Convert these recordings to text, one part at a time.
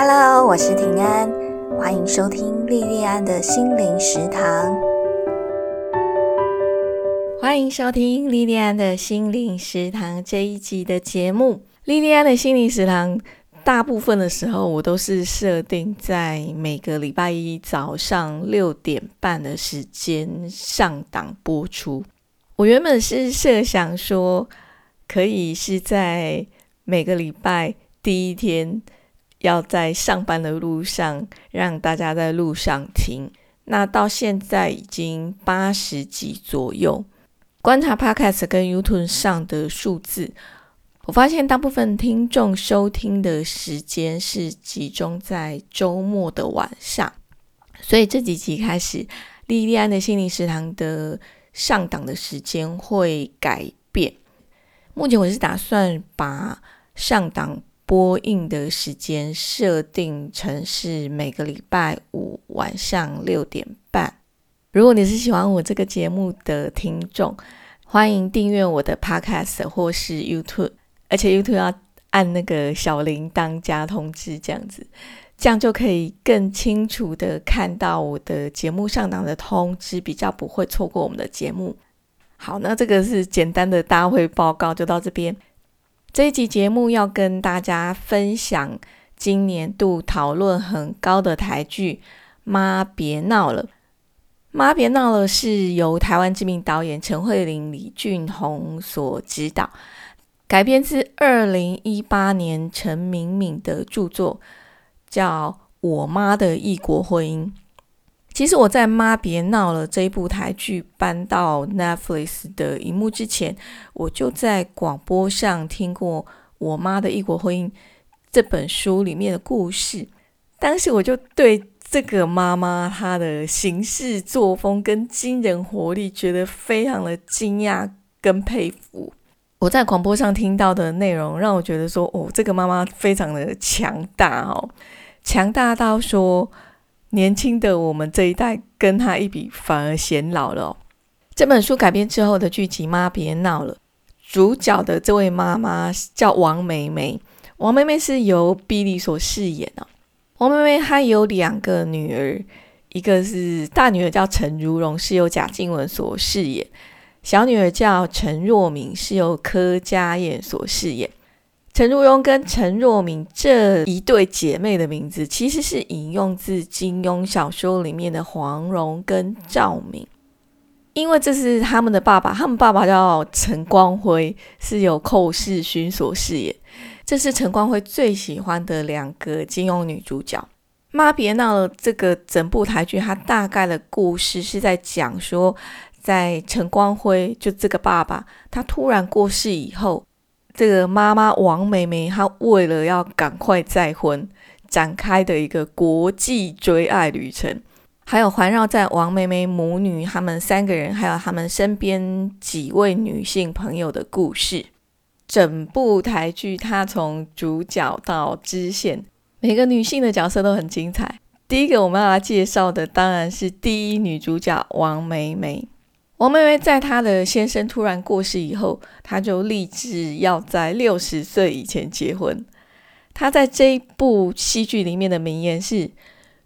Hello，我是平安，欢迎收听莉莉安的心灵食堂。欢迎收听莉莉安的心灵食堂这一集的节目。莉莉安的心灵食堂，大部分的时候我都是设定在每个礼拜一早上六点半的时间上档播出。我原本是设想说，可以是在每个礼拜第一天。要在上班的路上让大家在路上听，那到现在已经八十集左右。观察 Podcast 跟 YouTube 上的数字，我发现大部分听众收听的时间是集中在周末的晚上，所以这几集开始，莉莉安的心灵食堂的上档的时间会改变。目前我是打算把上档。播映的时间设定成是每个礼拜五晚上六点半。如果你是喜欢我这个节目的听众，欢迎订阅我的 Podcast 或是 YouTube，而且 YouTube 要按那个小铃铛加通知，这样子，这样就可以更清楚的看到我的节目上档的通知，比较不会错过我们的节目。好，那这个是简单的大会报告，就到这边。这一集节目要跟大家分享今年度讨论很高的台剧《妈别闹了》。《妈别闹了》是由台湾知名导演陈慧琳、李俊宏所执导，改编自二零一八年陈敏敏的著作，叫《我妈的异国婚姻》。其实我在《妈别闹了》这一部台剧搬到 Netflix 的荧幕之前，我就在广播上听过《我妈的异国婚姻》这本书里面的故事。当时我就对这个妈妈她的行事作风跟惊人活力，觉得非常的惊讶跟佩服。我在广播上听到的内容，让我觉得说，哦，这个妈妈非常的强大哦，强大到说。年轻的我们这一代跟他一比，反而显老了。这本书改编之后的剧集《妈别闹了》，主角的这位妈妈叫王梅梅。王梅梅是由毕力所饰演的。王梅梅她有两个女儿，一个是大女儿叫陈如蓉，是由贾静雯所饰演；小女儿叫陈若敏，是由柯佳燕所饰演。陈如蓉跟陈若敏这一对姐妹的名字，其实是引用自金庸小说里面的黄蓉跟赵敏，因为这是他们的爸爸，他们爸爸叫陈光辉，是由寇世勋所饰演。这是陈光辉最喜欢的两个金庸女主角。妈别闹了！这个整部台剧，它大概的故事是在讲说，在陈光辉就这个爸爸，他突然过世以后。这个妈妈王梅梅，她为了要赶快再婚，展开的一个国际追爱旅程，还有环绕在王梅梅母女他们三个人，还有他们身边几位女性朋友的故事。整部台剧，它从主角到支线，每个女性的角色都很精彩。第一个我们要来介绍的，当然是第一女主角王梅梅。王妹妹在她的先生突然过世以后，她就立志要在六十岁以前结婚。她在这一部戏剧里面的名言是：“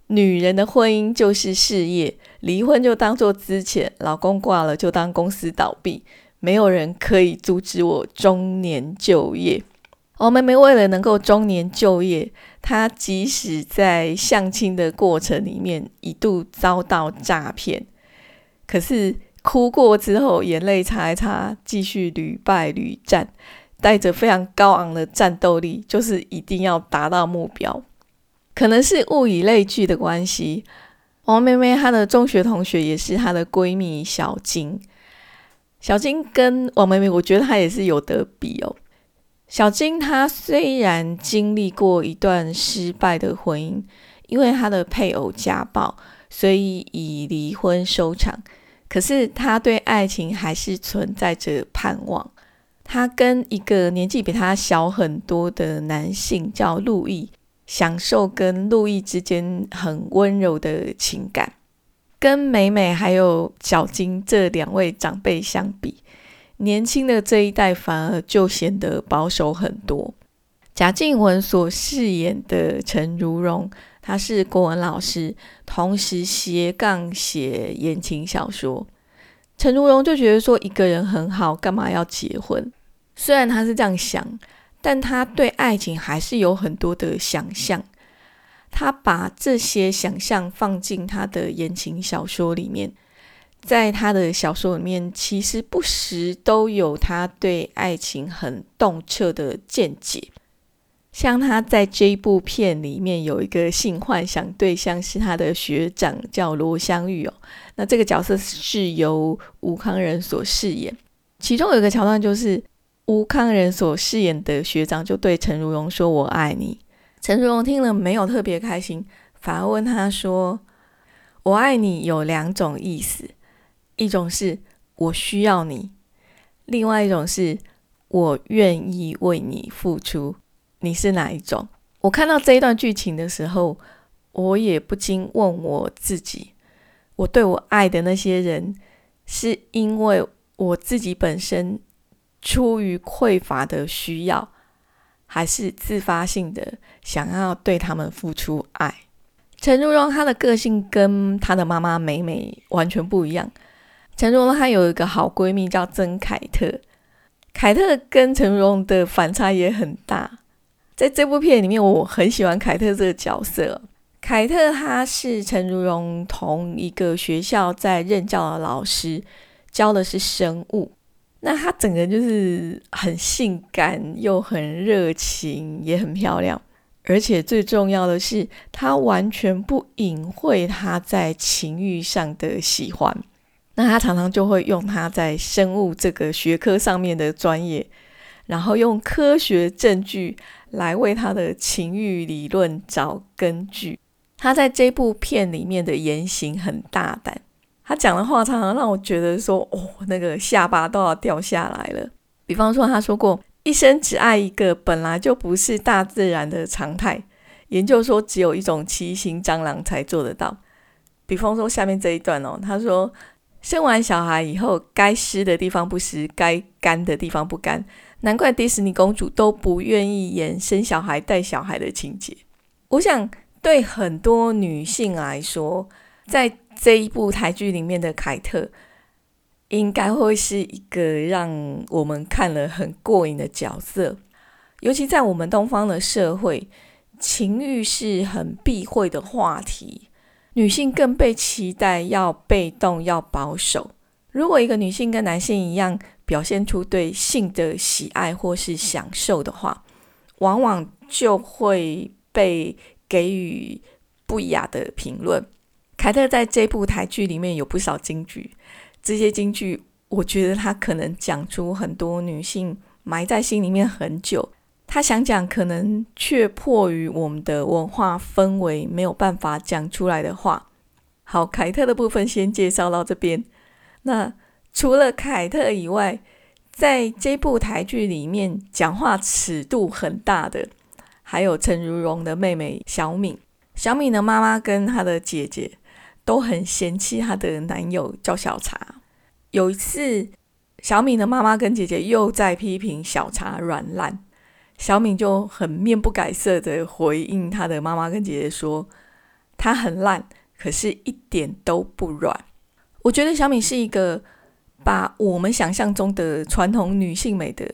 女人的婚姻就是事业，离婚就当做资遣，老公挂了就当公司倒闭，没有人可以阻止我中年就业。”王妹妹为了能够中年就业，她即使在相亲的过程里面一度遭到诈骗，可是。哭过之后，眼泪擦一擦，继续屡败屡战，带着非常高昂的战斗力，就是一定要达到目标。可能是物以类聚的关系，王妹妹她的中学同学也是她的闺蜜小金。小金跟王妹妹，我觉得她也是有得比哦。小金她虽然经历过一段失败的婚姻，因为她的配偶家暴，所以以离婚收场。可是他对爱情还是存在着盼望。他跟一个年纪比他小很多的男性叫路易，享受跟路易之间很温柔的情感。跟美美还有小金这两位长辈相比，年轻的这一代反而就显得保守很多。贾静雯所饰演的陈如蓉，他是国文老师，同时斜杠写言情小说。陈如蓉就觉得说一个人很好，干嘛要结婚？虽然他是这样想，但他对爱情还是有很多的想象。他把这些想象放进他的言情小说里面，在他的小说里面，其实不时都有他对爱情很洞彻的见解。像他在这一部片里面有一个性幻想对象是他的学长，叫罗香玉哦。那这个角色是由吴康仁所饰演。其中有一个桥段就是吴康仁所饰演的学长就对陈如蓉说：“我爱你。”陈如蓉听了没有特别开心，反而问他说：“我爱你有两种意思，一种是我需要你，另外一种是我愿意为你付出。”你是哪一种？我看到这一段剧情的时候，我也不禁问我自己：我对我爱的那些人，是因为我自己本身出于匮乏的需要，还是自发性的想要对他们付出爱？陈如蓉她的个性跟她的妈妈美美完全不一样。陈如蓉她有一个好闺蜜叫曾凯特，凯特跟陈如蓉的反差也很大。在这部片里面，我很喜欢凯特这个角色。凯特他是陈如蓉同一个学校在任教的老师，教的是生物。那他整个就是很性感，又很热情，也很漂亮。而且最重要的是，他完全不隐晦他在情欲上的喜欢。那他常常就会用他在生物这个学科上面的专业，然后用科学证据。来为他的情欲理论找根据。他在这部片里面的言行很大胆，他讲的话常常让我觉得说，哦，那个下巴都要掉下来了。比方说，他说过，一生只爱一个本来就不是大自然的常态。研究说，只有一种七星蟑螂才做得到。比方说，下面这一段哦，他说，生完小孩以后，该湿的地方不湿，该干的地方不干。难怪迪士尼公主都不愿意演生小孩带小孩的情节。我想，对很多女性来说，在这一部台剧里面的凯特，应该会是一个让我们看了很过瘾的角色。尤其在我们东方的社会，情欲是很避讳的话题，女性更被期待要被动、要保守。如果一个女性跟男性一样，表现出对性的喜爱或是享受的话，往往就会被给予不雅的评论。凯特在这部台剧里面有不少金句，这些金句我觉得他可能讲出很多女性埋在心里面很久，他想讲可能却迫于我们的文化氛围没有办法讲出来的话。好，凯特的部分先介绍到这边，那。除了凯特以外，在这部台剧里面讲话尺度很大的，还有陈如蓉的妹妹小敏。小敏的妈妈跟她的姐姐都很嫌弃她的男友叫小茶。有一次，小敏的妈妈跟姐姐又在批评小茶软烂，小敏就很面不改色的回应她的妈妈跟姐姐说：“她很烂，可是一点都不软。”我觉得小敏是一个。把我们想象中的传统女性美德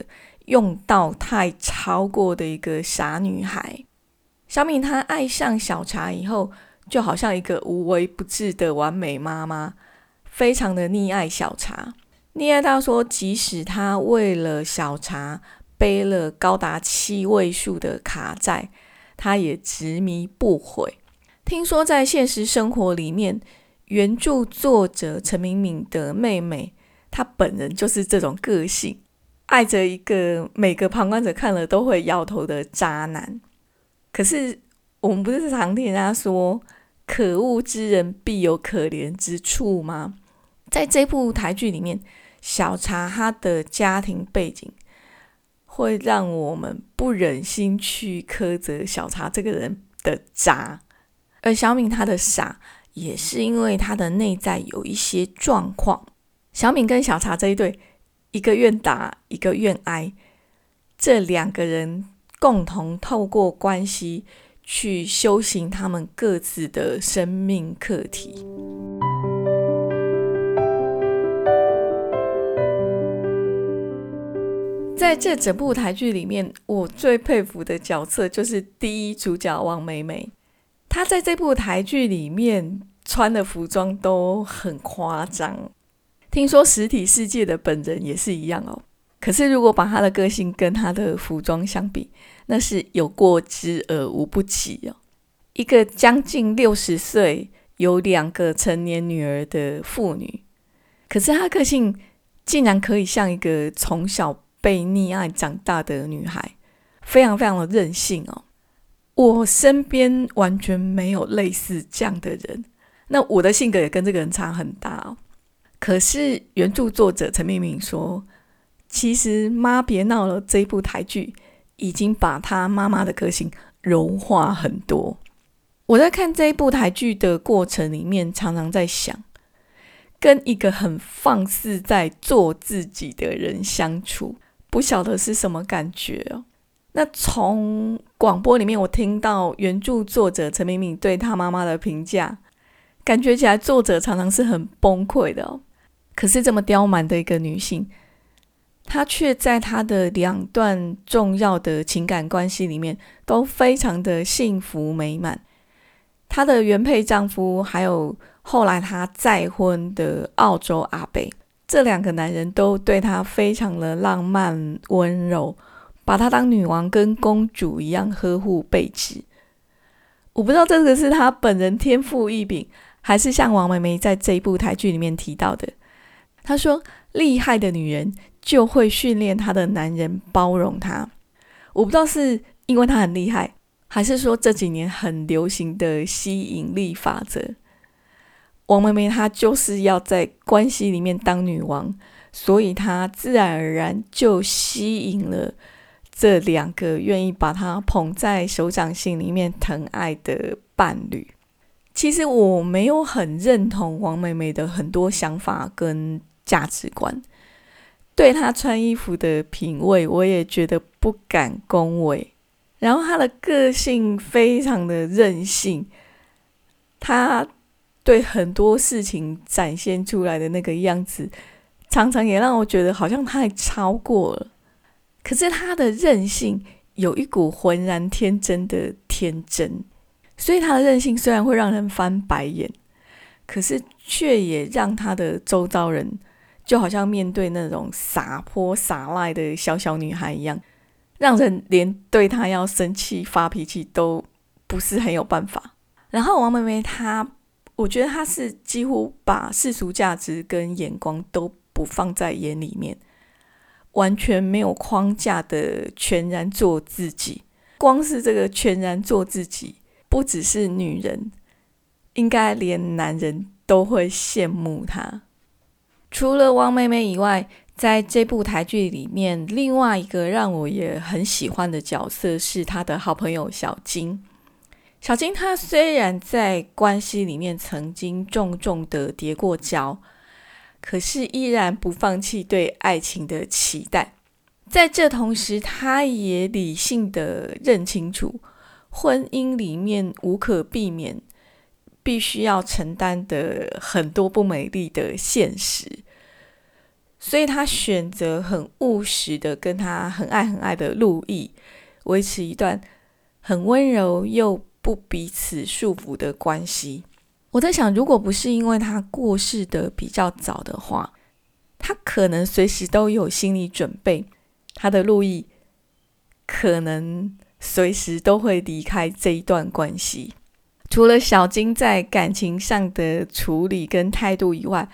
用到太超过的一个傻女孩小敏，她爱上小茶以后，就好像一个无微不至的完美妈妈，非常的溺爱小茶，溺爱到说，即使她为了小茶背了高达七位数的卡债，她也执迷不悔。听说在现实生活里面，原著作者陈明敏的妹妹。他本人就是这种个性，爱着一个每个旁观者看了都会摇头的渣男。可是我们不是常听人家说“可恶之人必有可怜之处”吗？在这部台剧里面，小茶他的家庭背景会让我们不忍心去苛责小茶这个人的渣，而小敏她的傻也是因为她的内在有一些状况。小敏跟小茶这一对，一个愿打，一个愿挨，这两个人共同透过关系去修行他们各自的生命课题。在这整部台剧里面，我最佩服的角色就是第一主角王美美。她在这部台剧里面穿的服装都很夸张，听说实体世界的本人也是一样哦。可是如果把她的个性跟她的服装相比，那是有过之而无不及哦。一个将近六十岁、有两个成年女儿的妇女，可是她个性竟然可以像一个从小。被溺爱长大的女孩，非常非常的任性哦。我身边完全没有类似这样的人，那我的性格也跟这个人差很大哦。可是原著作者陈明明说，其实《妈别闹了》这一部台剧已经把他妈妈的个性融化很多。我在看这一部台剧的过程里面，常常在想，跟一个很放肆在做自己的人相处。不晓得是什么感觉哦。那从广播里面，我听到原著作者陈明敏对他妈妈的评价，感觉起来作者常常是很崩溃的哦。可是这么刁蛮的一个女性，她却在她的两段重要的情感关系里面都非常的幸福美满。她的原配丈夫，还有后来她再婚的澳洲阿北。这两个男人都对她非常的浪漫温柔，把她当女王跟公主一样呵护备至。我不知道这个是她本人天赋异禀，还是像王梅梅在这一部台剧里面提到的。她说：“厉害的女人就会训练她的男人包容她。”我不知道是因为她很厉害，还是说这几年很流行的吸引力法则。王妹妹她就是要在关系里面当女王，所以她自然而然就吸引了这两个愿意把她捧在手掌心里面疼爱的伴侣。其实我没有很认同王妹妹的很多想法跟价值观，对他穿衣服的品味，我也觉得不敢恭维。然后他的个性非常的任性，他。对很多事情展现出来的那个样子，常常也让我觉得好像太超过了。可是他的任性有一股浑然天真的天真，所以他的任性虽然会让人翻白眼，可是却也让他的周遭人就好像面对那种洒泼洒赖的小小女孩一样，让人连对她要生气发脾气都不是很有办法。然后王妹妹她。我觉得她是几乎把世俗价值跟眼光都不放在眼里面，完全没有框架的全然做自己。光是这个全然做自己，不只是女人，应该连男人都会羡慕她。除了汪妹妹以外，在这部台剧里面，另外一个让我也很喜欢的角色是她的好朋友小金。小金她虽然在关系里面曾经重重的跌过跤，可是依然不放弃对爱情的期待。在这同时，她也理性的认清楚婚姻里面无可避免必须要承担的很多不美丽的现实，所以他选择很务实的跟他很爱很爱的陆毅维持一段很温柔又。不彼此束缚的关系。我在想，如果不是因为他过世的比较早的话，他可能随时都有心理准备，他的路易可能随时都会离开这一段关系。除了小金在感情上的处理跟态度以外，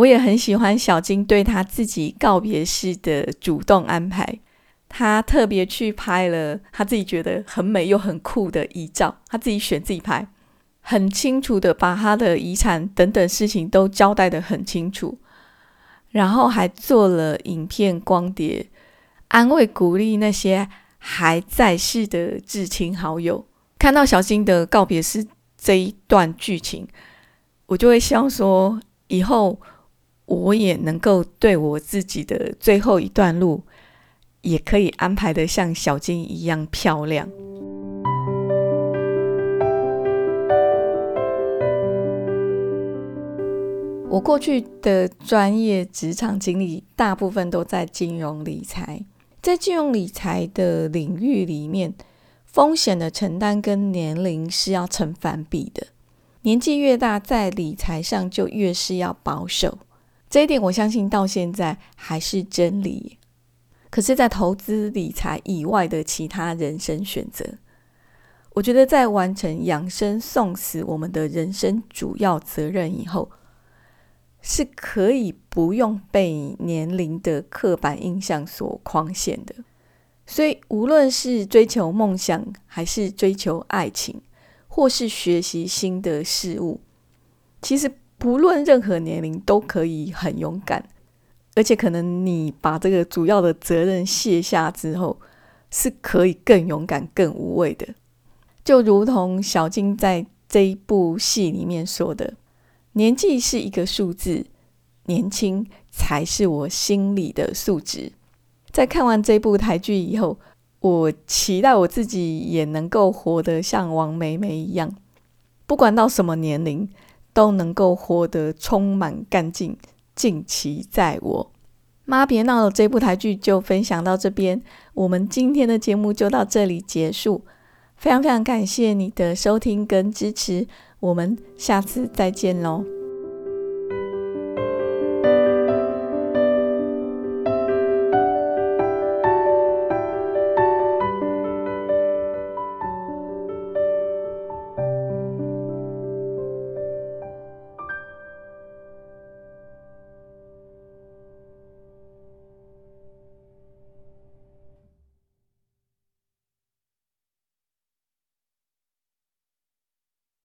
我也很喜欢小金对他自己告别式的主动安排。他特别去拍了他自己觉得很美又很酷的遗照，他自己选自己拍，很清楚的把他的遗产等等事情都交代的很清楚，然后还做了影片光碟，安慰鼓励那些还在世的至亲好友。看到小金的告别式这一段剧情，我就会希望说，以后我也能够对我自己的最后一段路。也可以安排的像小金一样漂亮。我过去的专业职场经历，大部分都在金融理财。在金融理财的领域里面，风险的承担跟年龄是要成反比的。年纪越大，在理财上就越是要保守。这一点，我相信到现在还是真理。可是，在投资理财以外的其他人生选择，我觉得在完成养生送死我们的人生主要责任以后。是可以不用被年龄的刻板印象所框限的，所以无论是追求梦想，还是追求爱情，或是学习新的事物，其实不论任何年龄都可以很勇敢，而且可能你把这个主要的责任卸下之后，是可以更勇敢、更无畏的。就如同小金在这一部戏里面说的。年纪是一个数字，年轻才是我心里的数值。在看完这部台剧以后，我期待我自己也能够活得像王美美一样，不管到什么年龄，都能够活得充满干劲，尽其在我。妈别闹了，这部台剧就分享到这边，我们今天的节目就到这里结束。非常非常感谢你的收听跟支持。我们下次再见喽。